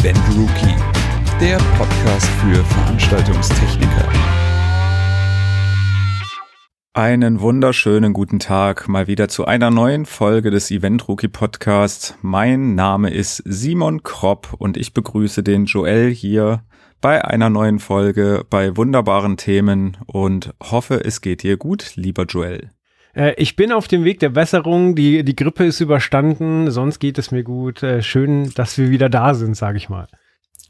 Event Rookie, der Podcast für Veranstaltungstechniker. Einen wunderschönen guten Tag mal wieder zu einer neuen Folge des Event Rookie Podcasts. Mein Name ist Simon Kropp und ich begrüße den Joel hier bei einer neuen Folge bei wunderbaren Themen und hoffe, es geht dir gut, lieber Joel. Äh, ich bin auf dem Weg der Besserung. Die, die Grippe ist überstanden. Sonst geht es mir gut. Äh, schön, dass wir wieder da sind, sage ich mal.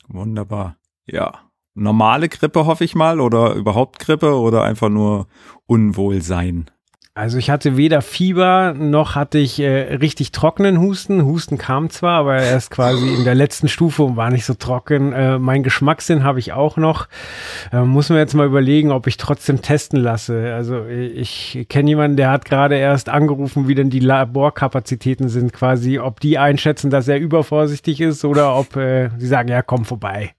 Wunderbar. Ja. Normale Grippe hoffe ich mal oder überhaupt Grippe oder einfach nur Unwohlsein. Also ich hatte weder Fieber noch hatte ich äh, richtig trockenen Husten. Husten kam zwar, aber erst quasi in der letzten Stufe und war nicht so trocken. Äh, mein Geschmackssinn habe ich auch noch. Äh, muss man jetzt mal überlegen, ob ich trotzdem testen lasse. Also ich kenne jemanden, der hat gerade erst angerufen, wie denn die Laborkapazitäten sind quasi, ob die einschätzen, dass er übervorsichtig ist oder ob äh, sie sagen, ja, komm vorbei.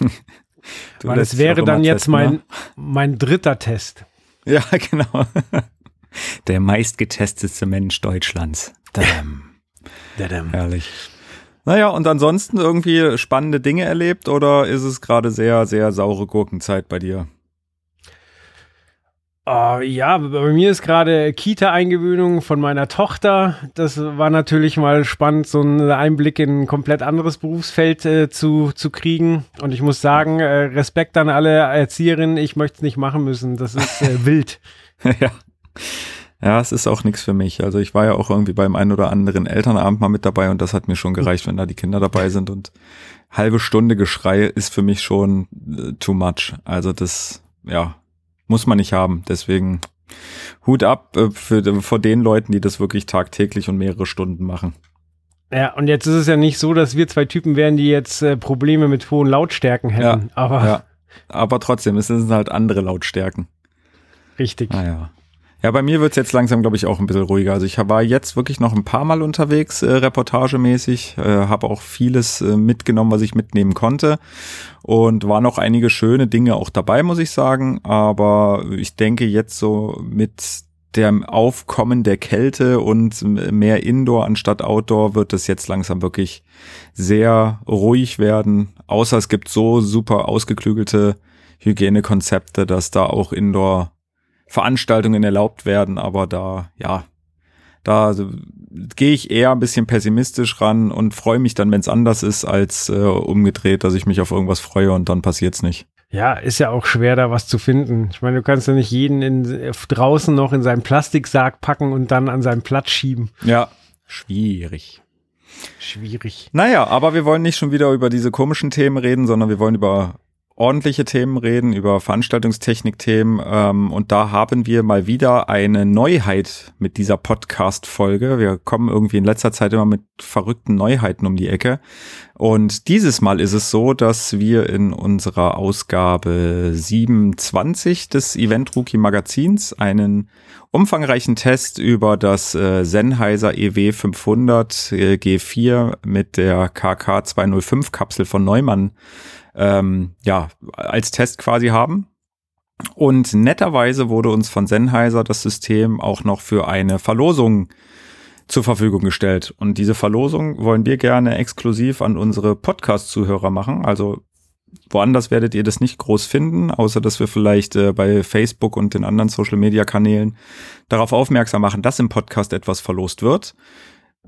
Weil es wäre dann jetzt testen, mein, ne? mein dritter Test. Ja, genau. Der meistgetestete Mensch Deutschlands. Dadam. Dadam. Herrlich. Naja, und ansonsten irgendwie spannende Dinge erlebt oder ist es gerade sehr, sehr saure Gurkenzeit bei dir? Uh, ja, bei mir ist gerade Kita-Eingewöhnung von meiner Tochter. Das war natürlich mal spannend, so einen Einblick in ein komplett anderes Berufsfeld äh, zu, zu kriegen. Und ich muss sagen, äh, Respekt an alle Erzieherinnen, ich möchte es nicht machen müssen. Das ist äh, wild. ja. Ja, es ist auch nichts für mich. Also ich war ja auch irgendwie beim einen oder anderen Elternabend mal mit dabei und das hat mir schon gereicht, wenn da die Kinder dabei sind und halbe Stunde Geschrei ist für mich schon äh, too much. Also das, ja, muss man nicht haben. Deswegen Hut ab äh, für, vor den Leuten, die das wirklich tagtäglich und mehrere Stunden machen. Ja, und jetzt ist es ja nicht so, dass wir zwei Typen wären, die jetzt äh, Probleme mit hohen Lautstärken hätten. Ja, aber, ja. aber trotzdem, es sind halt andere Lautstärken. Richtig. Naja. Ja, bei mir wird's jetzt langsam, glaube ich, auch ein bisschen ruhiger. Also ich war jetzt wirklich noch ein paar Mal unterwegs, äh, reportagemäßig, äh, habe auch vieles äh, mitgenommen, was ich mitnehmen konnte. Und waren noch einige schöne Dinge auch dabei, muss ich sagen. Aber ich denke jetzt so mit dem Aufkommen der Kälte und mehr Indoor anstatt Outdoor wird es jetzt langsam wirklich sehr ruhig werden. Außer es gibt so super ausgeklügelte Hygienekonzepte, dass da auch Indoor Veranstaltungen erlaubt werden, aber da, ja, da gehe ich eher ein bisschen pessimistisch ran und freue mich dann, wenn es anders ist, als äh, umgedreht, dass ich mich auf irgendwas freue und dann passiert's nicht. Ja, ist ja auch schwer, da was zu finden. Ich meine, du kannst ja nicht jeden in, draußen noch in seinen Plastiksack packen und dann an seinen Platz schieben. Ja, schwierig. Schwierig. Naja, aber wir wollen nicht schon wieder über diese komischen Themen reden, sondern wir wollen über ordentliche Themen reden, über Veranstaltungstechnik-Themen. Ähm, und da haben wir mal wieder eine Neuheit mit dieser Podcast-Folge. Wir kommen irgendwie in letzter Zeit immer mit verrückten Neuheiten um die Ecke. Und dieses Mal ist es so, dass wir in unserer Ausgabe 27 des Event Rookie Magazins einen umfangreichen Test über das äh, Sennheiser EW 500 äh, G4 mit der KK 205 Kapsel von Neumann ähm, ja, als Test quasi haben. Und netterweise wurde uns von Sennheiser das System auch noch für eine Verlosung zur Verfügung gestellt. Und diese Verlosung wollen wir gerne exklusiv an unsere Podcast-Zuhörer machen. Also woanders werdet ihr das nicht groß finden, außer dass wir vielleicht äh, bei Facebook und den anderen Social-Media-Kanälen darauf aufmerksam machen, dass im Podcast etwas verlost wird.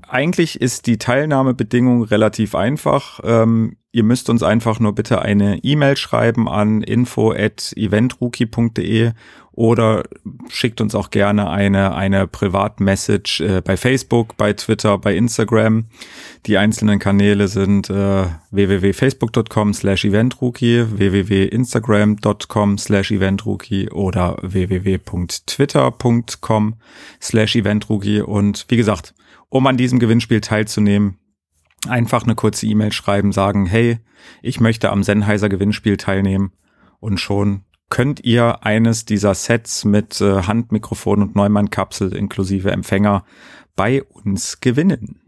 Eigentlich ist die Teilnahmebedingung relativ einfach. Ähm, ihr müsst uns einfach nur bitte eine E-Mail schreiben an info@eventrookie.de oder schickt uns auch gerne eine eine Privatmessage äh, bei Facebook, bei Twitter, bei Instagram. Die einzelnen Kanäle sind äh, www.facebook.com slash eventrookie, www.instagram.com slash eventrookie oder www.twitter.com slash eventrookie und wie gesagt, um an diesem Gewinnspiel teilzunehmen, einfach eine kurze E-Mail schreiben, sagen, hey, ich möchte am Sennheiser Gewinnspiel teilnehmen und schon könnt ihr eines dieser Sets mit äh, Handmikrofon und Neumann-Kapsel inklusive Empfänger bei uns gewinnen.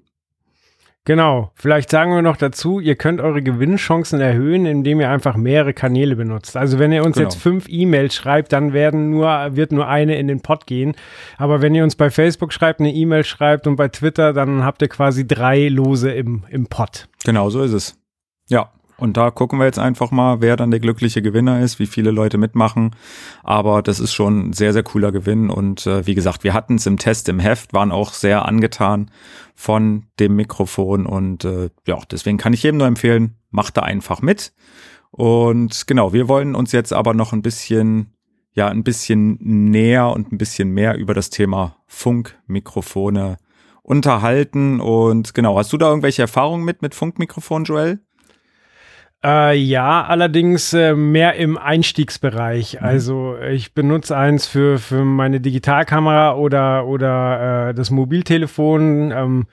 Genau. Vielleicht sagen wir noch dazu, ihr könnt eure Gewinnchancen erhöhen, indem ihr einfach mehrere Kanäle benutzt. Also wenn ihr uns genau. jetzt fünf E-Mails schreibt, dann werden nur, wird nur eine in den Pod gehen. Aber wenn ihr uns bei Facebook schreibt, eine E-Mail schreibt und bei Twitter, dann habt ihr quasi drei Lose im, im Pod. Genau, so ist es. Ja, und da gucken wir jetzt einfach mal, wer dann der glückliche Gewinner ist, wie viele Leute mitmachen. Aber das ist schon ein sehr, sehr cooler Gewinn. Und äh, wie gesagt, wir hatten es im Test im Heft, waren auch sehr angetan von dem Mikrofon. Und äh, ja, deswegen kann ich jedem nur empfehlen, macht da einfach mit. Und genau, wir wollen uns jetzt aber noch ein bisschen, ja, ein bisschen näher und ein bisschen mehr über das Thema Funkmikrofone unterhalten. Und genau, hast du da irgendwelche Erfahrungen mit, mit Funkmikrofon, Joel? Äh, ja, allerdings äh, mehr im Einstiegsbereich. Mhm. Also ich benutze eins für, für meine Digitalkamera oder, oder äh, das Mobiltelefon. Ähm,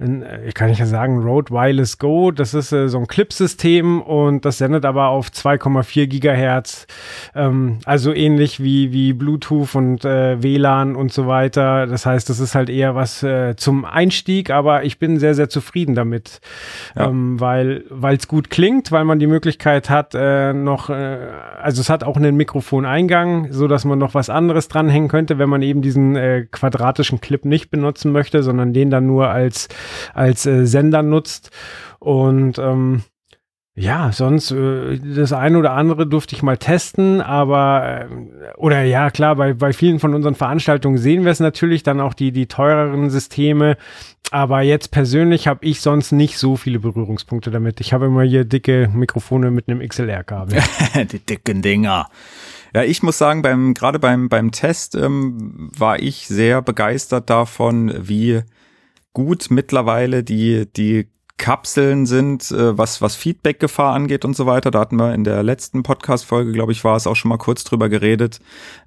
ich kann nicht sagen, Rode Wireless Go. Das ist äh, so ein Clip-System und das sendet aber auf 2,4 Gigahertz. Ähm, also ähnlich wie, wie Bluetooth und äh, WLAN und so weiter. Das heißt, das ist halt eher was äh, zum Einstieg, aber ich bin sehr, sehr zufrieden damit, ja. ähm, weil es gut klingt, weil man die Möglichkeit hat, äh, noch, äh, also es hat auch einen Mikrofoneingang, so dass man noch was anderes dranhängen könnte, wenn man eben diesen äh, quadratischen Clip nicht benutzen möchte, sondern den dann nur als als äh, Sender nutzt. Und ähm, ja, sonst äh, das eine oder andere durfte ich mal testen, aber äh, oder ja klar, bei, bei vielen von unseren Veranstaltungen sehen wir es natürlich, dann auch die, die teureren Systeme. Aber jetzt persönlich habe ich sonst nicht so viele Berührungspunkte damit. Ich habe immer hier dicke Mikrofone mit einem XLR-Kabel. die dicken Dinger. Ja, ich muss sagen, beim gerade beim beim Test ähm, war ich sehr begeistert davon, wie gut mittlerweile die, die Kapseln sind, äh, was, was Feedback-Gefahr angeht und so weiter. Da hatten wir in der letzten Podcast-Folge, glaube ich, war es auch schon mal kurz drüber geredet.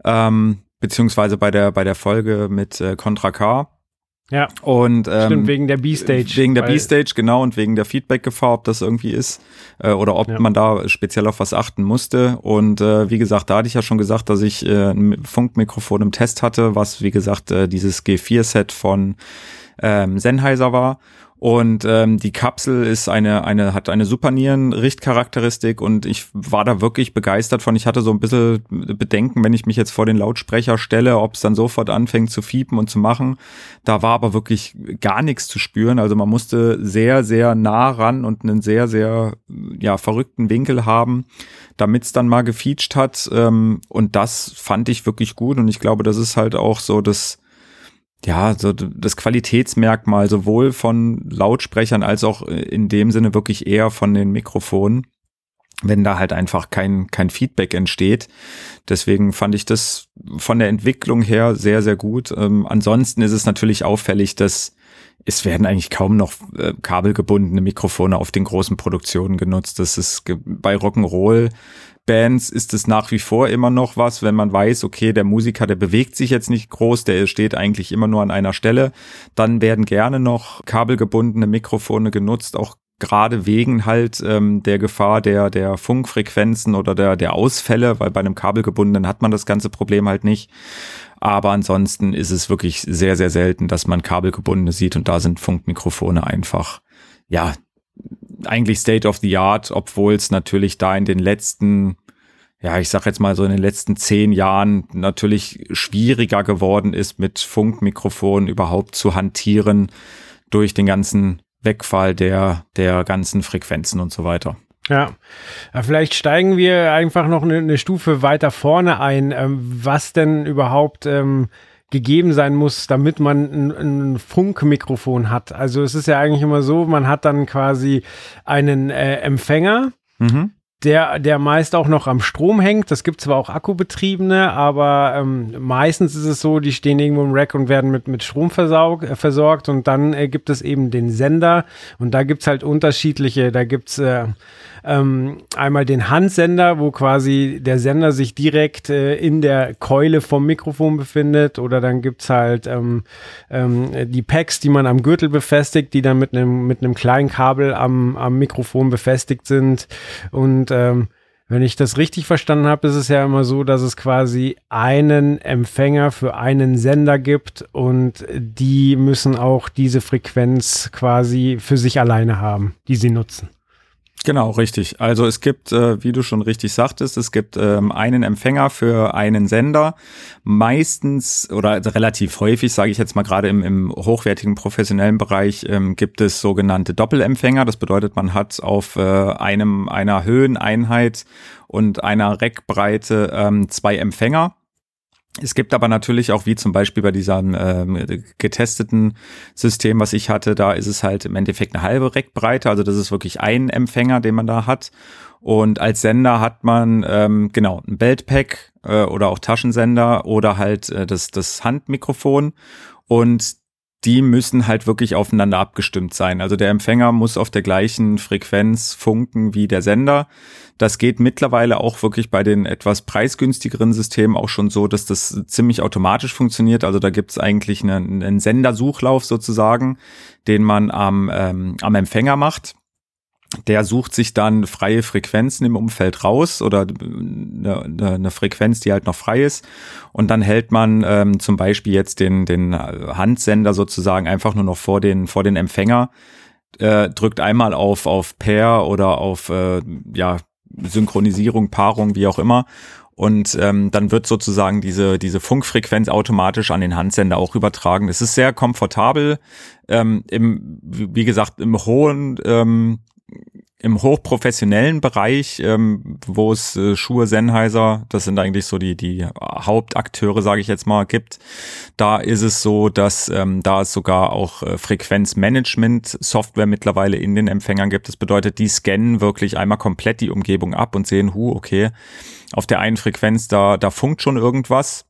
Ähm, beziehungsweise bei der, bei der Folge mit äh, Contra K. Ja. Und ähm, Stimmt, wegen der B-Stage. Wegen der B-Stage, genau, und wegen der Feedback-Gefahr, ob das irgendwie ist äh, oder ob ja. man da speziell auf was achten musste. Und äh, wie gesagt, da hatte ich ja schon gesagt, dass ich äh, ein Funkmikrofon im Test hatte, was wie gesagt äh, dieses G4-Set von ähm, Sennheiser war. Und ähm, die Kapsel ist eine, eine, hat eine super Nieren-Richtcharakteristik und ich war da wirklich begeistert von. Ich hatte so ein bisschen Bedenken, wenn ich mich jetzt vor den Lautsprecher stelle, ob es dann sofort anfängt zu fiepen und zu machen. Da war aber wirklich gar nichts zu spüren. Also man musste sehr, sehr nah ran und einen sehr, sehr ja, verrückten Winkel haben, damit es dann mal gefeatured hat. Ähm, und das fand ich wirklich gut. Und ich glaube, das ist halt auch so das ja, so das Qualitätsmerkmal sowohl von Lautsprechern als auch in dem Sinne wirklich eher von den Mikrofonen, wenn da halt einfach kein, kein Feedback entsteht. Deswegen fand ich das von der Entwicklung her sehr, sehr gut. Ähm, ansonsten ist es natürlich auffällig, dass es werden eigentlich kaum noch äh, kabelgebundene Mikrofone auf den großen Produktionen genutzt. Das ist bei Rock'n'Roll Bands ist es nach wie vor immer noch was, wenn man weiß, okay, der Musiker, der bewegt sich jetzt nicht groß, der steht eigentlich immer nur an einer Stelle, dann werden gerne noch kabelgebundene Mikrofone genutzt, auch gerade wegen halt ähm, der Gefahr der, der Funkfrequenzen oder der, der Ausfälle, weil bei einem kabelgebundenen hat man das ganze Problem halt nicht. Aber ansonsten ist es wirklich sehr, sehr selten, dass man kabelgebundene sieht und da sind Funkmikrofone einfach, ja, eigentlich State of the Art, obwohl es natürlich da in den letzten, ja, ich sag jetzt mal so in den letzten zehn Jahren natürlich schwieriger geworden ist, mit Funkmikrofonen überhaupt zu hantieren durch den ganzen Wegfall der, der ganzen Frequenzen und so weiter. Ja, vielleicht steigen wir einfach noch eine, eine Stufe weiter vorne ein, ähm, was denn überhaupt ähm, gegeben sein muss, damit man ein, ein, Funkmikrofon hat. Also es ist ja eigentlich immer so, man hat dann quasi einen äh, Empfänger, mhm. der, der meist auch noch am Strom hängt. Das gibt zwar auch akkubetriebene, aber ähm, meistens ist es so, die stehen irgendwo im Rack und werden mit, mit Strom versaug, äh, versorgt und dann äh, gibt es eben den Sender und da gibt's halt unterschiedliche, da gibt's äh, ähm, einmal den Handsender, wo quasi der Sender sich direkt äh, in der Keule vom Mikrofon befindet. Oder dann gibt's halt ähm, ähm, die Packs, die man am Gürtel befestigt, die dann mit einem mit einem kleinen Kabel am, am Mikrofon befestigt sind. Und ähm, wenn ich das richtig verstanden habe, ist es ja immer so, dass es quasi einen Empfänger für einen Sender gibt und die müssen auch diese Frequenz quasi für sich alleine haben, die sie nutzen. Genau, richtig. Also es gibt, äh, wie du schon richtig sagtest, es gibt ähm, einen Empfänger für einen Sender. Meistens oder relativ häufig, sage ich jetzt mal gerade im, im hochwertigen professionellen Bereich, ähm, gibt es sogenannte Doppelempfänger. Das bedeutet, man hat auf äh, einem einer Höheneinheit und einer Reckbreite ähm, zwei Empfänger. Es gibt aber natürlich auch, wie zum Beispiel bei diesem ähm, getesteten System, was ich hatte, da ist es halt im Endeffekt eine halbe Reckbreite, also das ist wirklich ein Empfänger, den man da hat. Und als Sender hat man ähm, genau ein Beltpack äh, oder auch Taschensender oder halt äh, das, das Handmikrofon. Und die müssen halt wirklich aufeinander abgestimmt sein. Also der Empfänger muss auf der gleichen Frequenz funken wie der Sender. Das geht mittlerweile auch wirklich bei den etwas preisgünstigeren Systemen auch schon so, dass das ziemlich automatisch funktioniert. Also da gibt es eigentlich einen, einen Sendersuchlauf sozusagen, den man am, ähm, am Empfänger macht der sucht sich dann freie Frequenzen im Umfeld raus oder eine, eine Frequenz, die halt noch frei ist. Und dann hält man ähm, zum Beispiel jetzt den, den Handsender sozusagen einfach nur noch vor den, vor den Empfänger, äh, drückt einmal auf, auf Pair oder auf äh, ja, Synchronisierung, Paarung, wie auch immer. Und ähm, dann wird sozusagen diese, diese Funkfrequenz automatisch an den Handsender auch übertragen. Es ist sehr komfortabel. Ähm, im, wie gesagt, im hohen ähm, im hochprofessionellen Bereich, ähm, wo es äh, Schuhe Sennheiser, das sind eigentlich so die die Hauptakteure, sage ich jetzt mal, gibt, da ist es so, dass ähm, da es sogar auch äh, Frequenzmanagement-Software mittlerweile in den Empfängern gibt. Das bedeutet, die scannen wirklich einmal komplett die Umgebung ab und sehen, hu, okay, auf der einen Frequenz da da funkt schon irgendwas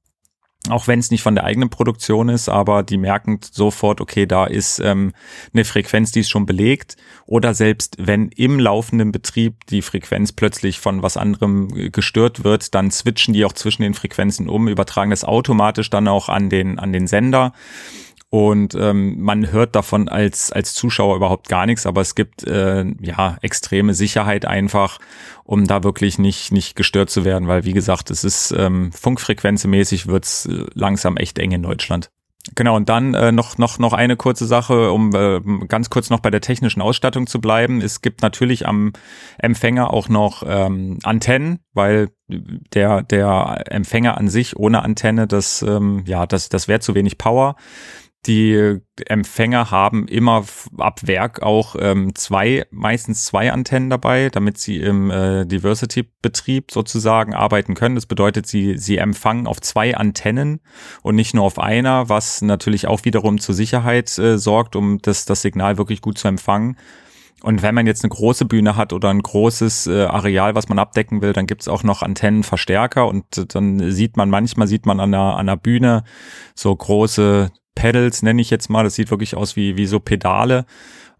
auch wenn es nicht von der eigenen Produktion ist, aber die merken sofort, okay, da ist ähm, eine Frequenz, die ist schon belegt. Oder selbst wenn im laufenden Betrieb die Frequenz plötzlich von was anderem äh, gestört wird, dann switchen die auch zwischen den Frequenzen um, übertragen das automatisch dann auch an den, an den Sender. Und ähm, man hört davon als, als Zuschauer überhaupt gar nichts, aber es gibt äh, ja extreme Sicherheit einfach, um da wirklich nicht, nicht gestört zu werden, weil wie gesagt, es ist ähm, funkfrequenzemäßig wird's äh, langsam echt eng in Deutschland. Genau, und dann äh, noch, noch, noch eine kurze Sache, um äh, ganz kurz noch bei der technischen Ausstattung zu bleiben. Es gibt natürlich am Empfänger auch noch ähm, Antennen, weil der, der Empfänger an sich ohne Antenne, das, ähm, ja, das, das wäre zu wenig Power. Die Empfänger haben immer ab Werk auch ähm, zwei, meistens zwei Antennen dabei, damit sie im äh, Diversity-Betrieb sozusagen arbeiten können. Das bedeutet, sie, sie empfangen auf zwei Antennen und nicht nur auf einer, was natürlich auch wiederum zur Sicherheit äh, sorgt, um das, das Signal wirklich gut zu empfangen. Und wenn man jetzt eine große Bühne hat oder ein großes äh, Areal, was man abdecken will, dann gibt's auch noch Antennenverstärker und dann sieht man, manchmal sieht man an der, an der Bühne so große Pedals, nenne ich jetzt mal. Das sieht wirklich aus wie, wie so Pedale.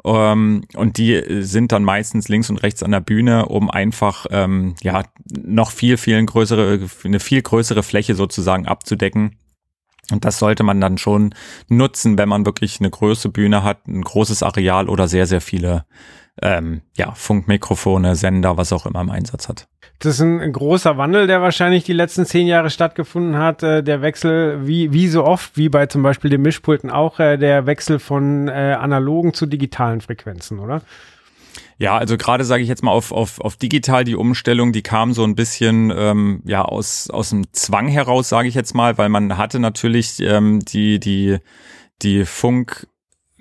Ähm, und die sind dann meistens links und rechts an der Bühne, um einfach ähm, ja noch viel, viel größere, eine viel größere Fläche sozusagen abzudecken. Und das sollte man dann schon nutzen, wenn man wirklich eine große Bühne hat, ein großes Areal oder sehr, sehr viele ähm, ja, Funkmikrofone, Sender, was auch immer im Einsatz hat. Das ist ein großer Wandel, der wahrscheinlich die letzten zehn Jahre stattgefunden hat. Äh, der Wechsel, wie, wie so oft, wie bei zum Beispiel den Mischpulten auch, äh, der Wechsel von äh, analogen zu digitalen Frequenzen, oder? Ja, also gerade sage ich jetzt mal auf, auf, auf digital die Umstellung, die kam so ein bisschen ähm, ja aus, aus dem Zwang heraus, sage ich jetzt mal, weil man hatte natürlich ähm, die, die, die Funk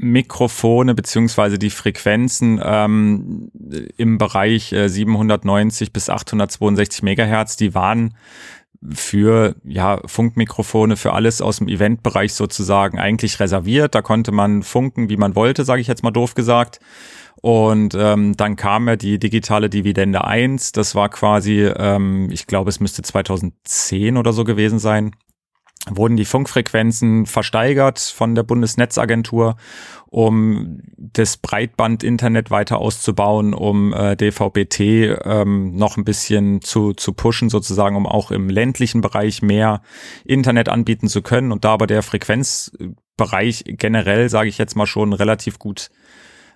Mikrofone beziehungsweise die Frequenzen ähm, im Bereich äh, 790 bis 862 Megahertz, die waren für ja Funkmikrofone für alles aus dem Eventbereich sozusagen eigentlich reserviert. Da konnte man funken, wie man wollte, sage ich jetzt mal doof gesagt. Und ähm, dann kam ja die digitale Dividende 1. Das war quasi, ähm, ich glaube, es müsste 2010 oder so gewesen sein wurden die Funkfrequenzen versteigert von der Bundesnetzagentur, um das Breitband-Internet weiter auszubauen, um äh, DVB-T ähm, noch ein bisschen zu, zu pushen, sozusagen, um auch im ländlichen Bereich mehr Internet anbieten zu können. Und da aber der Frequenzbereich generell, sage ich jetzt mal schon, relativ gut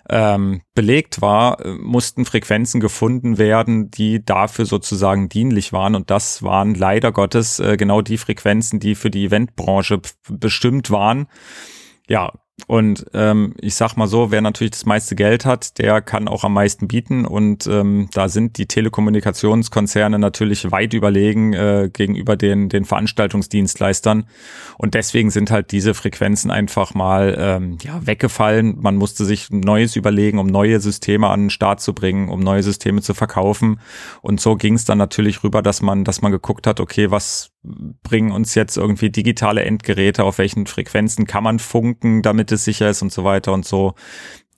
ähm, belegt war, äh, mussten Frequenzen gefunden werden, die dafür sozusagen dienlich waren. Und das waren leider Gottes äh, genau die Frequenzen, die für die Eventbranche bestimmt waren. Ja, Und ähm, ich sag mal so, wer natürlich das meiste Geld hat, der kann auch am meisten bieten. Und ähm, da sind die Telekommunikationskonzerne natürlich weit überlegen äh, gegenüber den, den Veranstaltungsdienstleistern. Und deswegen sind halt diese Frequenzen einfach mal ähm, ja, weggefallen. Man musste sich Neues überlegen, um neue Systeme an den Start zu bringen, um neue Systeme zu verkaufen. Und so ging es dann natürlich rüber, dass man, dass man geguckt hat, okay, was bringen uns jetzt irgendwie digitale Endgeräte, auf welchen Frequenzen kann man funken, damit es sicher ist und so weiter und so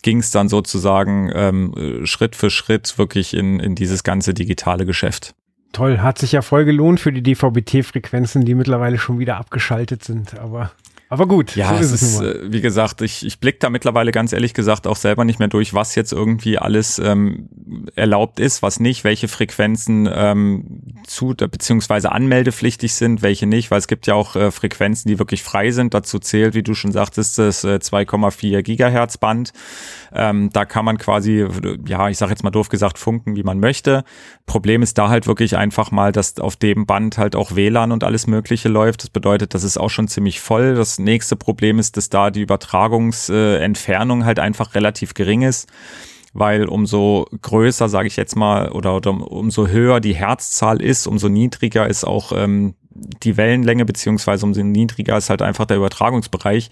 ging es dann sozusagen ähm, Schritt für Schritt wirklich in, in dieses ganze digitale Geschäft. Toll, hat sich ja voll gelohnt für die DVB-T-Frequenzen, die mittlerweile schon wieder abgeschaltet sind, aber aber gut, ja, so ist es ist, äh, wie gesagt, ich, ich blicke da mittlerweile ganz ehrlich gesagt auch selber nicht mehr durch, was jetzt irgendwie alles ähm, erlaubt ist, was nicht, welche Frequenzen ähm, zu beziehungsweise anmeldepflichtig sind, welche nicht, weil es gibt ja auch äh, Frequenzen, die wirklich frei sind. Dazu zählt, wie du schon sagtest, das äh, 2,4 Gigahertz Band. Ähm, da kann man quasi, ja, ich sage jetzt mal doof gesagt, funken, wie man möchte. Problem ist da halt wirklich einfach mal, dass auf dem Band halt auch WLAN und alles Mögliche läuft. Das bedeutet, das ist auch schon ziemlich voll. Das nächste Problem ist, dass da die Übertragungsentfernung halt einfach relativ gering ist weil umso größer, sage ich jetzt mal, oder, oder umso höher die Herzzahl ist, umso niedriger ist auch ähm, die Wellenlänge, beziehungsweise umso niedriger ist halt einfach der Übertragungsbereich.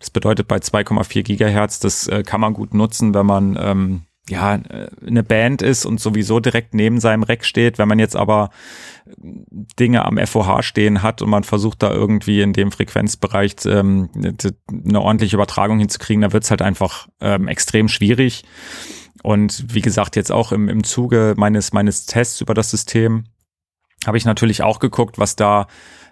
Das bedeutet bei 2,4 Gigahertz, das äh, kann man gut nutzen, wenn man ähm, ja, äh, eine Band ist und sowieso direkt neben seinem Rack steht. Wenn man jetzt aber Dinge am FOH stehen hat und man versucht da irgendwie in dem Frequenzbereich ähm, eine ordentliche Übertragung hinzukriegen, dann wird's halt einfach ähm, extrem schwierig. Und wie gesagt, jetzt auch im, im Zuge meines, meines Tests über das System habe ich natürlich auch geguckt, was da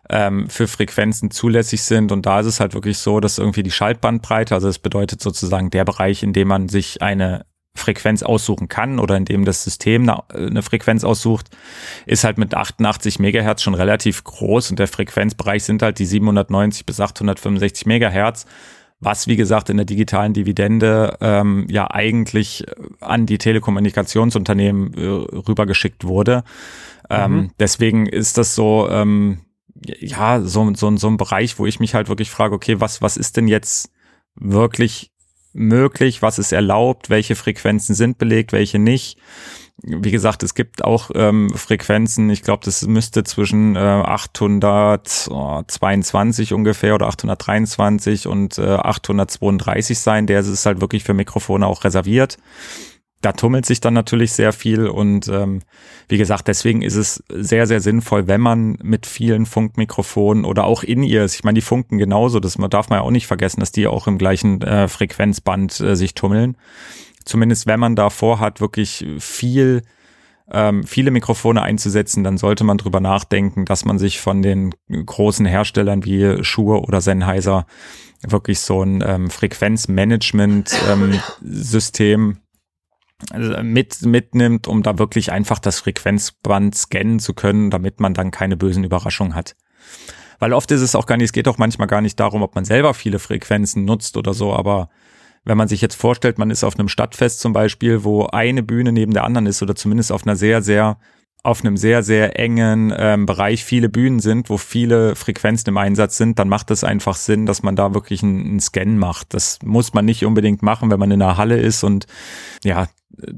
ähm, für Frequenzen zulässig sind. Und da ist es halt wirklich so, dass irgendwie die Schaltbandbreite, also das bedeutet sozusagen der Bereich, in dem man sich eine Frequenz aussuchen kann oder in dem das System eine Frequenz aussucht, ist halt mit 88 Megahertz schon relativ groß und der Frequenzbereich sind halt die 790 bis 865 Megahertz, was wie gesagt in der digitalen Dividende ähm, ja eigentlich an die Telekommunikationsunternehmen äh, rübergeschickt wurde. Ähm, mhm. Deswegen ist das so, ähm, ja, so, so, so ein Bereich, wo ich mich halt wirklich frage, okay, was, was ist denn jetzt wirklich möglich, was ist erlaubt, welche Frequenzen sind belegt, welche nicht. Wie gesagt, es gibt auch ähm, Frequenzen, ich glaube, das müsste zwischen äh, 822 ungefähr oder 823 und äh, 832 sein. Der ist halt wirklich für Mikrofone auch reserviert da tummelt sich dann natürlich sehr viel und ähm, wie gesagt, deswegen ist es sehr, sehr sinnvoll, wenn man mit vielen Funkmikrofonen oder auch in ihr, ich meine, die funken genauso, das darf man ja auch nicht vergessen, dass die auch im gleichen äh, Frequenzband äh, sich tummeln. Zumindest wenn man da vorhat, wirklich viel ähm, viele Mikrofone einzusetzen, dann sollte man drüber nachdenken, dass man sich von den großen Herstellern wie Shure oder Sennheiser wirklich so ein ähm, Frequenzmanagement-System ähm, mit, mitnimmt, um da wirklich einfach das Frequenzband scannen zu können, damit man dann keine bösen Überraschungen hat. Weil oft ist es auch gar nicht, es geht auch manchmal gar nicht darum, ob man selber viele Frequenzen nutzt oder so, aber wenn man sich jetzt vorstellt, man ist auf einem Stadtfest zum Beispiel, wo eine Bühne neben der anderen ist oder zumindest auf einer sehr, sehr auf einem sehr, sehr engen ähm, Bereich viele Bühnen sind, wo viele Frequenzen im Einsatz sind, dann macht es einfach Sinn, dass man da wirklich einen, einen Scan macht. Das muss man nicht unbedingt machen, wenn man in einer Halle ist und ja,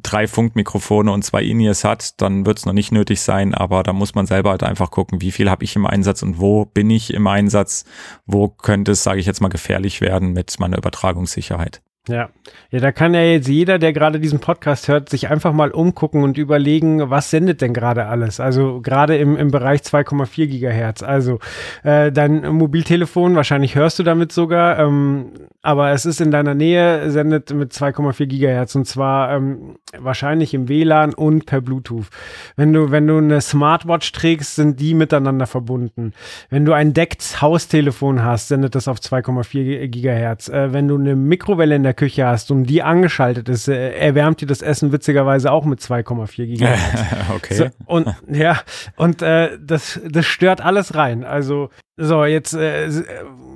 drei Funkmikrofone und zwei In-Ears hat, dann wird es noch nicht nötig sein, aber da muss man selber halt einfach gucken, wie viel habe ich im Einsatz und wo bin ich im Einsatz, wo könnte es, sage ich jetzt mal, gefährlich werden mit meiner Übertragungssicherheit. Ja. ja, da kann ja jetzt jeder, der gerade diesen Podcast hört, sich einfach mal umgucken und überlegen, was sendet denn gerade alles? Also gerade im, im Bereich 2,4 Gigahertz. Also äh, dein Mobiltelefon, wahrscheinlich hörst du damit sogar, ähm, aber es ist in deiner Nähe, sendet mit 2,4 Gigahertz und zwar ähm, wahrscheinlich im WLAN und per Bluetooth. Wenn du, wenn du eine Smartwatch trägst, sind die miteinander verbunden. Wenn du ein decktes Haustelefon hast, sendet das auf 2,4 Gigahertz. Äh, wenn du eine Mikrowelle in der Küche hast und die angeschaltet ist, äh, erwärmt dir das Essen witzigerweise auch mit 2,4 Gigahertz. okay. So, und ja, und äh, das, das stört alles rein. Also, so, jetzt äh,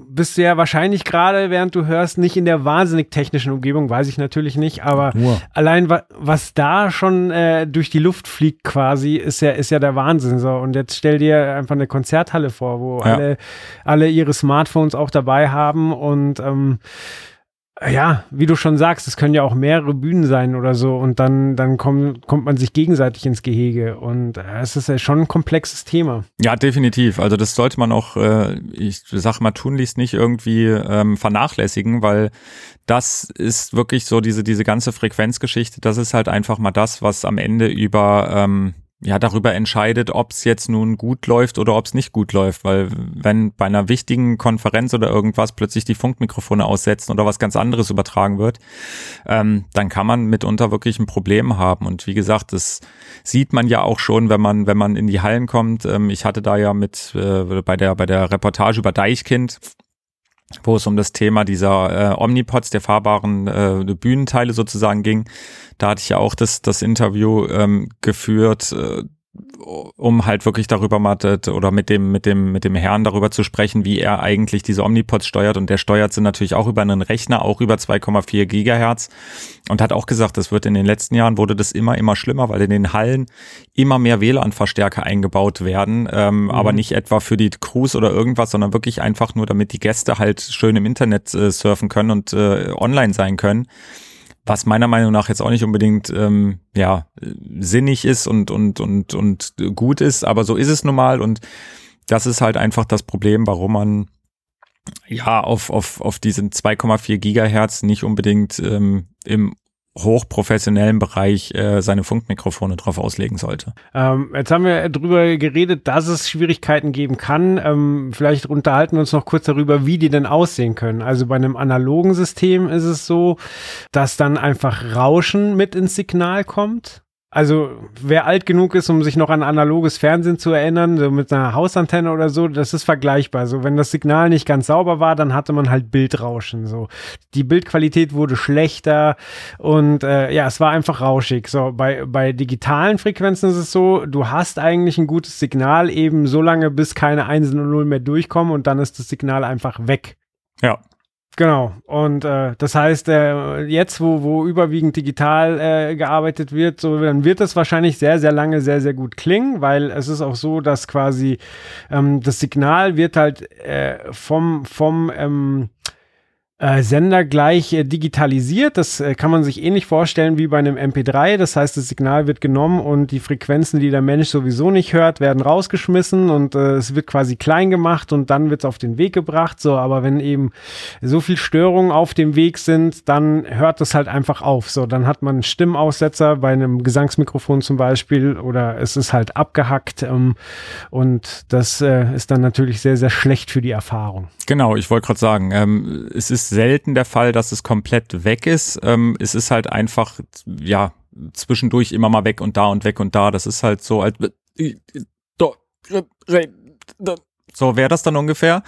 bist du ja wahrscheinlich gerade, während du hörst, nicht in der wahnsinnig technischen Umgebung, weiß ich natürlich nicht, aber Nur. allein wa was da schon äh, durch die Luft fliegt quasi, ist ja, ist ja der Wahnsinn. So, und jetzt stell dir einfach eine Konzerthalle vor, wo ja. alle, alle ihre Smartphones auch dabei haben und ähm, ja, wie du schon sagst, es können ja auch mehrere Bühnen sein oder so und dann, dann kommt, kommt man sich gegenseitig ins Gehege und äh, es ist ja schon ein komplexes Thema. Ja, definitiv. Also das sollte man auch, äh, ich sag mal, tunlichst nicht irgendwie ähm, vernachlässigen, weil das ist wirklich so diese, diese ganze Frequenzgeschichte, das ist halt einfach mal das, was am Ende über ähm, ja darüber entscheidet, ob es jetzt nun gut läuft oder ob es nicht gut läuft, weil wenn bei einer wichtigen Konferenz oder irgendwas plötzlich die Funkmikrofone aussetzen oder was ganz anderes übertragen wird, ähm, dann kann man mitunter wirklich ein Problem haben. Und wie gesagt, das sieht man ja auch schon, wenn man wenn man in die Hallen kommt. Ähm, ich hatte da ja mit äh, bei der bei der Reportage über Deichkind wo es um das Thema dieser äh, Omnipods, der fahrbaren äh, Bühnenteile sozusagen ging. Da hatte ich ja auch das, das Interview ähm, geführt, äh, um halt wirklich darüber mal oder mit dem mit dem mit dem Herrn darüber zu sprechen, wie er eigentlich diese Omnipods steuert. Und der steuert sie natürlich auch über einen Rechner, auch über 2,4 Gigahertz. Und hat auch gesagt, das wird in den letzten Jahren wurde das immer immer schlimmer, weil in den Hallen immer mehr WLAN-Verstärker eingebaut werden, ähm, mhm. aber nicht etwa für die Crews oder irgendwas, sondern wirklich einfach nur, damit die Gäste halt schön im Internet äh, surfen können und äh, online sein können was meiner Meinung nach jetzt auch nicht unbedingt ähm, ja sinnig ist und und und und gut ist, aber so ist es nun mal und das ist halt einfach das Problem, warum man ja auf auf auf diesen 2,4 Gigahertz nicht unbedingt ähm, im hochprofessionellen Bereich äh, seine Funkmikrofone drauf auslegen sollte. Ähm, jetzt haben wir drüber geredet, dass es Schwierigkeiten geben kann. Ähm, vielleicht unterhalten wir uns noch kurz darüber, wie die denn aussehen können. Also bei einem analogen System ist es so, dass dann einfach Rauschen mit ins Signal kommt. Also wer alt genug ist, um sich noch an analoges Fernsehen zu erinnern, so mit einer Hausantenne oder so, das ist vergleichbar. So, wenn das Signal nicht ganz sauber war, dann hatte man halt Bildrauschen. So, die Bildqualität wurde schlechter und äh, ja, es war einfach rauschig. So, bei bei digitalen Frequenzen ist es so, du hast eigentlich ein gutes Signal eben so lange, bis keine Einsen und Nullen mehr durchkommen und dann ist das Signal einfach weg. Ja. Genau. Und äh, das heißt, äh, jetzt, wo, wo überwiegend digital äh, gearbeitet wird, so dann wird das wahrscheinlich sehr, sehr lange sehr, sehr gut klingen, weil es ist auch so, dass quasi ähm, das Signal wird halt äh, vom, vom ähm, äh, Sender gleich äh, digitalisiert. Das äh, kann man sich ähnlich vorstellen wie bei einem MP3. Das heißt, das Signal wird genommen und die Frequenzen, die der Mensch sowieso nicht hört, werden rausgeschmissen und es wird quasi klein gemacht und dann wird es auf den Weg gebracht. So, aber wenn eben so viel Störungen auf dem Weg sind, dann hört es halt einfach auf. So, dann hat man Stimmaussetzer bei einem Gesangsmikrofon zum Beispiel oder es ist halt abgehackt ähm, und das äh, ist dann natürlich sehr, sehr schlecht für die Erfahrung. Genau, ich wollte gerade sagen, ähm, es ist selten der Fall, dass es komplett weg ist. Ähm, es ist halt einfach, ja, zwischendurch immer mal weg und da und weg und da. Das ist halt so, als so wäre das dann ungefähr.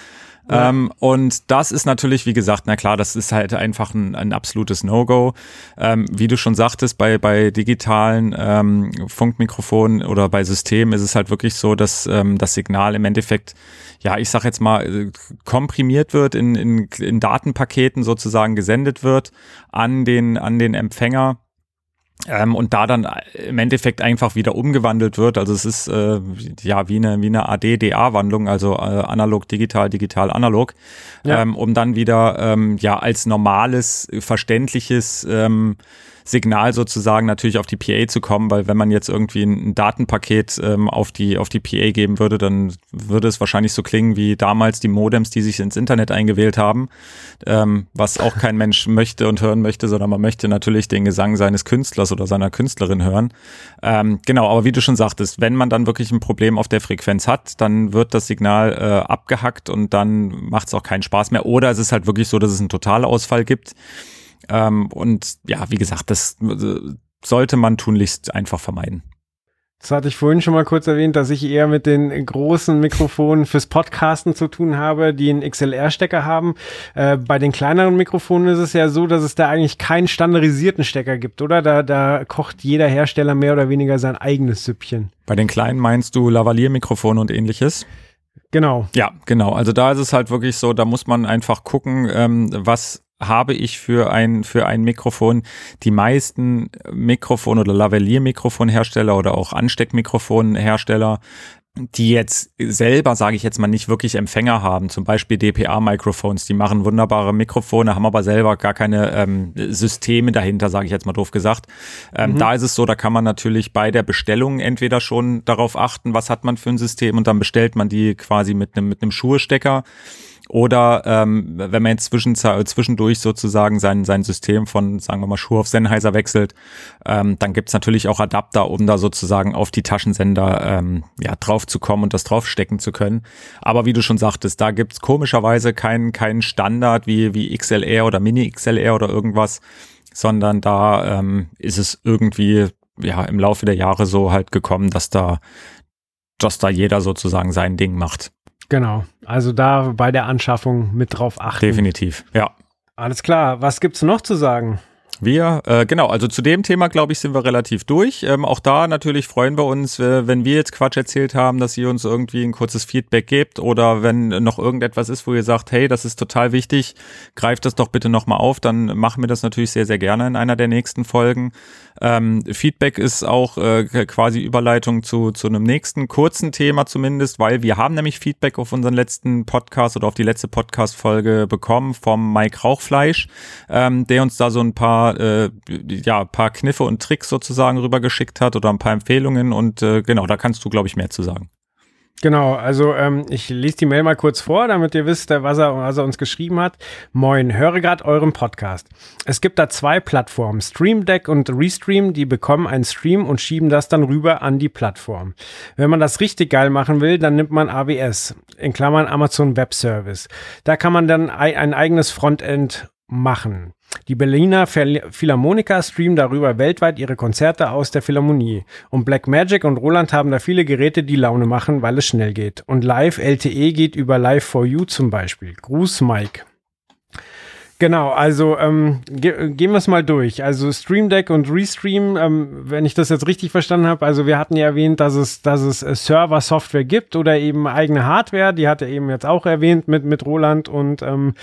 Ja. Ähm, und das ist natürlich, wie gesagt, na klar, das ist halt einfach ein, ein absolutes No-Go. Ähm, wie du schon sagtest, bei, bei digitalen ähm, Funkmikrofonen oder bei Systemen ist es halt wirklich so, dass ähm, das Signal im Endeffekt, ja, ich sag jetzt mal, äh, komprimiert wird, in, in, in Datenpaketen sozusagen gesendet wird an den, an den Empfänger ähm, und da dann im Endeffekt einfach wieder umgewandelt wird. Also es ist äh, ja wie eine, wie eine AD-DA-Wandlung, also äh, analog, digital, digital, analog, ja. ähm, um dann wieder ähm, ja als normales, verständliches ähm, Signal sozusagen natürlich auf die PA zu kommen, weil wenn man jetzt irgendwie ein Datenpaket ähm, auf die auf die PA geben würde, dann würde es wahrscheinlich so klingen wie damals die Modems, die sich ins Internet eingewählt haben, ähm, was auch kein Mensch möchte und hören möchte, sondern man möchte natürlich den Gesang seines Künstlers oder seiner Künstlerin hören. Ähm, genau, aber wie du schon sagtest, wenn man dann wirklich ein Problem auf der Frequenz hat, dann wird das Signal äh, abgehackt und dann macht es auch keinen Spaß mehr. Oder es ist halt wirklich so, dass es einen Totalausfall gibt. Ähm, und ja, wie gesagt, das äh, sollte man tunlichst einfach vermeiden. Das hatte ich vorhin schon mal kurz erwähnt, dass ich eher mit den großen Mikrofonen fürs Podcasten zu tun habe, die einen XLR-Stecker haben. Äh, bei den kleineren Mikrofonen ist es ja so, dass es da eigentlich keinen standardisierten Stecker gibt, oder? Da, da kocht jeder Hersteller mehr oder weniger sein eigenes Süppchen. Bei den kleinen meinst du Lavalier-Mikrofone und ähnliches? Genau. Ja, genau. Also da ist es halt wirklich so, da muss man einfach gucken, ähm, was habe ich für ein, für ein Mikrofon. Die meisten Mikrofon- oder Lavalier-Mikrofonhersteller oder auch Ansteckmikrofonhersteller die jetzt selber, sage ich jetzt mal, nicht wirklich Empfänger haben, zum Beispiel DPA-Microphones, die machen wunderbare Mikrofone, haben aber selber gar keine ähm, Systeme dahinter, sage ich jetzt mal doof gesagt. Ähm, mhm. Da ist es so, da kann man natürlich bei der Bestellung entweder schon darauf achten, was hat man für ein System und dann bestellt man die quasi mit einem mit einem Schuhstecker oder ähm, wenn man jetzt zwischen, zwischendurch sozusagen sein, sein System von, sagen wir mal, Schuhe auf Sennheiser wechselt, ähm, dann gibt's natürlich auch Adapter, um da sozusagen auf die Taschensender ähm, ja, drauf zu kommen und das draufstecken zu können. Aber wie du schon sagtest, da gibt's komischerweise keinen keinen Standard wie, wie XLR oder Mini-XLR oder irgendwas, sondern da ähm, ist es irgendwie ja im Laufe der Jahre so halt gekommen, dass da dass da jeder sozusagen sein Ding macht. Genau. Also da bei der Anschaffung mit drauf achten. Definitiv, ja. Alles klar. Was gibt's noch zu sagen? Wir, äh, genau, also zu dem Thema, glaube ich, sind wir relativ durch. Ähm, auch da natürlich freuen wir uns, äh, wenn wir jetzt Quatsch erzählt haben, dass ihr uns irgendwie ein kurzes Feedback gebt oder wenn noch irgendetwas ist, wo ihr sagt, hey, das ist total wichtig, greift das doch bitte nochmal auf, dann machen wir das natürlich sehr, sehr gerne in einer der nächsten Folgen. Ähm, Feedback ist auch äh, quasi Überleitung zu, zu einem nächsten kurzen Thema zumindest, weil wir haben nämlich Feedback auf unseren letzten Podcast oder auf die letzte Podcast-Folge bekommen vom Mike Rauchfleisch, ähm, der uns da so ein paar äh, ja, paar Kniffe und Tricks sozusagen rübergeschickt hat oder ein paar Empfehlungen und äh, genau, da kannst du, glaube ich, mehr zu sagen. Genau, also ähm, ich lese die Mail mal kurz vor, damit ihr wisst, was er, was er uns geschrieben hat. Moin, höre gerade euren Podcast. Es gibt da zwei Plattformen, Stream Deck und Restream, die bekommen einen Stream und schieben das dann rüber an die Plattform. Wenn man das richtig geil machen will, dann nimmt man AWS, in Klammern Amazon Web Service. Da kann man dann ein eigenes Frontend machen. Die Berliner Philharmoniker streamen darüber weltweit ihre Konzerte aus der Philharmonie. Und Black Magic und Roland haben da viele Geräte, die Laune machen, weil es schnell geht. Und Live LTE geht über Live 4 U zum Beispiel. Gruß Mike. Genau, also ähm, ge gehen wir es mal durch. Also Stream Deck und Restream, ähm, wenn ich das jetzt richtig verstanden habe, also wir hatten ja erwähnt, dass es, dass es äh, Server-Software gibt oder eben eigene Hardware, die hat er eben jetzt auch erwähnt mit, mit Roland und ähm,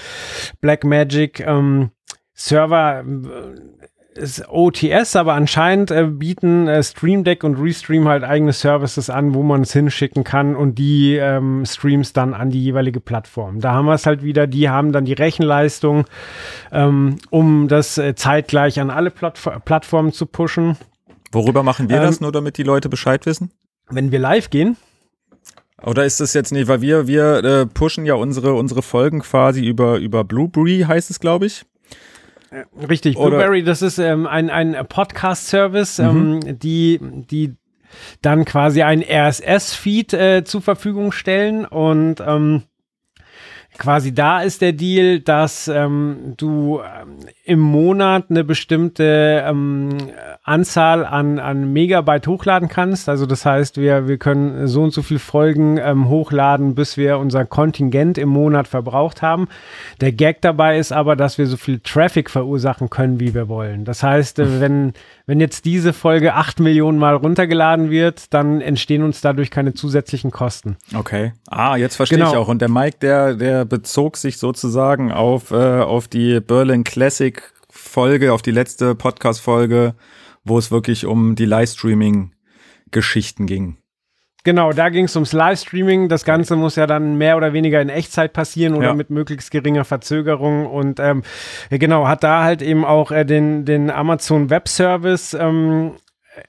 Blackmagic. Ähm, Server äh, ist OTS, aber anscheinend äh, bieten äh, Stream Deck und Restream halt eigene Services an, wo man es hinschicken kann und die ähm, Streams dann an die jeweilige Plattform. Da haben wir es halt wieder, die haben dann die Rechenleistung, ähm, um das äh, zeitgleich an alle Plattf Plattformen zu pushen. Worüber machen wir ähm, das, nur damit die Leute Bescheid wissen? Wenn wir live gehen. Oder ist das jetzt nicht, weil wir, wir äh, pushen ja unsere, unsere Folgen quasi über, über Blueberry, heißt es, glaube ich. Richtig, Blueberry, das ist ähm, ein, ein Podcast-Service, mhm. ähm, die, die dann quasi ein RSS-Feed äh, zur Verfügung stellen und ähm, quasi da ist der Deal, dass ähm, du ähm, im Monat eine bestimmte ähm, Anzahl an, an Megabyte hochladen kannst. Also das heißt, wir, wir können so und so viele Folgen ähm, hochladen, bis wir unser Kontingent im Monat verbraucht haben. Der Gag dabei ist aber, dass wir so viel Traffic verursachen können, wie wir wollen. Das heißt, äh, wenn, wenn jetzt diese Folge acht Millionen Mal runtergeladen wird, dann entstehen uns dadurch keine zusätzlichen Kosten. Okay. Ah, jetzt verstehe genau. ich auch. Und der Mike, der, der bezog sich sozusagen auf, äh, auf die Berlin Classic Folge, auf die letzte Podcast-Folge, wo es wirklich um die Livestreaming-Geschichten ging. Genau, da ging es ums Livestreaming. Das Ganze muss ja dann mehr oder weniger in Echtzeit passieren oder ja. mit möglichst geringer Verzögerung. Und ähm, genau, hat da halt eben auch äh, den, den Amazon Web Service ähm,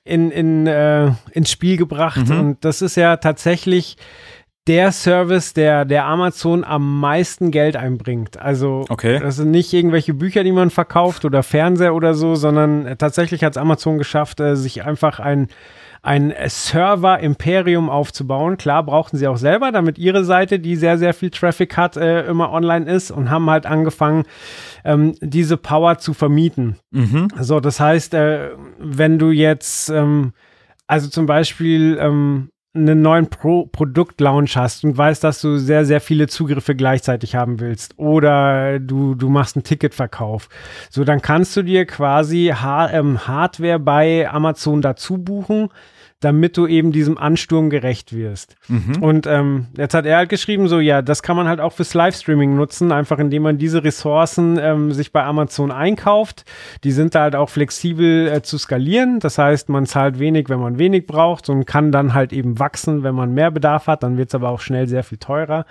in, in, äh, ins Spiel gebracht. Mhm. Und das ist ja tatsächlich der Service, der, der Amazon am meisten Geld einbringt. Also okay. das sind nicht irgendwelche Bücher, die man verkauft oder Fernseher oder so, sondern äh, tatsächlich hat es Amazon geschafft, äh, sich einfach ein ein Server-Imperium aufzubauen. Klar brauchten sie auch selber, damit ihre Seite, die sehr, sehr viel Traffic hat, äh, immer online ist und haben halt angefangen, ähm, diese Power zu vermieten. Mhm. So, das heißt, äh, wenn du jetzt, ähm, also zum Beispiel, ähm, einen neuen Pro Produktlaunch hast und weißt, dass du sehr, sehr viele Zugriffe gleichzeitig haben willst oder du, du machst einen Ticketverkauf, so dann kannst du dir quasi ha Hardware bei Amazon dazu buchen, damit du eben diesem Ansturm gerecht wirst. Mhm. Und ähm, jetzt hat er halt geschrieben, so ja, das kann man halt auch fürs Livestreaming nutzen, einfach indem man diese Ressourcen ähm, sich bei Amazon einkauft. Die sind da halt auch flexibel äh, zu skalieren. Das heißt, man zahlt wenig, wenn man wenig braucht und kann dann halt eben wachsen, wenn man mehr Bedarf hat, dann wird es aber auch schnell sehr viel teurer.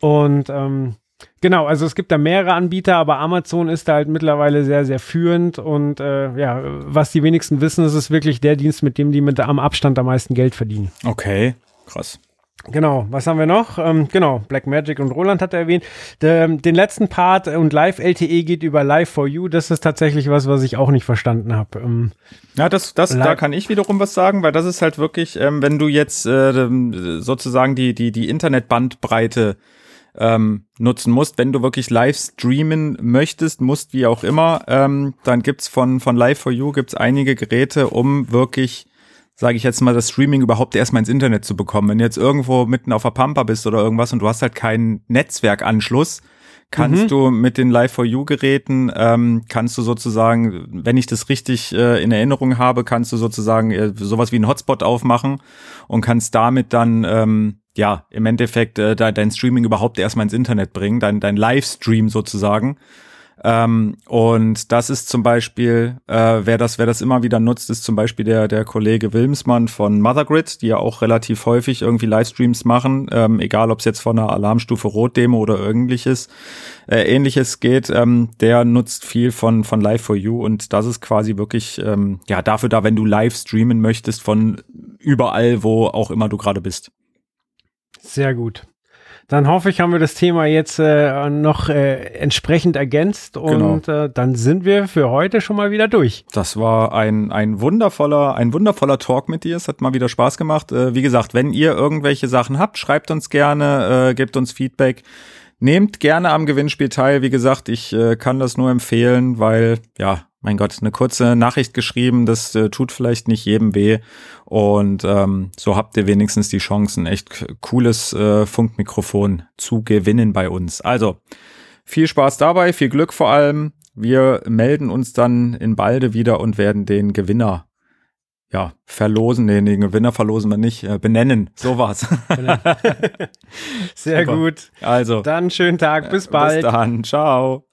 Und ähm, Genau, also es gibt da mehrere Anbieter, aber Amazon ist da halt mittlerweile sehr, sehr führend und äh, ja, was die wenigsten wissen, ist es wirklich der Dienst, mit dem die mit am Abstand am meisten Geld verdienen. Okay, krass. Genau, was haben wir noch? Ähm, genau, Blackmagic und Roland hat er erwähnt. De, den letzten Part und Live LTE geht über Live for You. Das ist tatsächlich was, was ich auch nicht verstanden habe. Ähm, ja, das, das, da kann ich wiederum was sagen, weil das ist halt wirklich, ähm, wenn du jetzt äh, sozusagen die, die, die Internetbandbreite ähm, nutzen musst, wenn du wirklich live streamen möchtest, musst wie auch immer, ähm, dann gibt's von, von Live for You gibt's einige Geräte, um wirklich sage ich jetzt mal, das Streaming überhaupt erstmal ins Internet zu bekommen. Wenn du jetzt irgendwo mitten auf der Pampa bist oder irgendwas und du hast halt keinen Netzwerkanschluss, kannst mhm. du mit den Live-for-You-Geräten, ähm, kannst du sozusagen, wenn ich das richtig äh, in Erinnerung habe, kannst du sozusagen äh, sowas wie einen Hotspot aufmachen und kannst damit dann, ähm, ja, im Endeffekt äh, dein Streaming überhaupt erstmal ins Internet bringen, dein, dein Livestream sozusagen. Ähm, und das ist zum Beispiel, äh, wer das, wer das immer wieder nutzt, ist zum Beispiel der, der Kollege Wilmsmann von Mothergrid, die ja auch relativ häufig irgendwie Livestreams machen, ähm, egal ob es jetzt von einer Alarmstufe Rot-Demo oder ähnliches, äh, ähnliches geht, ähm, der nutzt viel von, von Live for You und das ist quasi wirklich, ähm, ja, dafür da, wenn du live streamen möchtest von überall, wo auch immer du gerade bist. Sehr gut. Dann hoffe ich, haben wir das Thema jetzt äh, noch äh, entsprechend ergänzt und genau. äh, dann sind wir für heute schon mal wieder durch. Das war ein, ein wundervoller, ein wundervoller Talk mit dir. Es hat mal wieder Spaß gemacht. Äh, wie gesagt, wenn ihr irgendwelche Sachen habt, schreibt uns gerne, äh, gebt uns Feedback. Nehmt gerne am Gewinnspiel teil. Wie gesagt, ich äh, kann das nur empfehlen, weil ja, mein Gott, eine kurze Nachricht geschrieben, das äh, tut vielleicht nicht jedem weh. Und ähm, so habt ihr wenigstens die Chance, ein echt cooles äh, Funkmikrofon zu gewinnen bei uns. Also, viel Spaß dabei, viel Glück vor allem. Wir melden uns dann in Balde wieder und werden den Gewinner ja, verlosen, den Gewinner verlosen wir nicht, äh, benennen. So war's. Sehr Super. gut. Also. Dann schönen Tag, bis bald. Bis dann, ciao.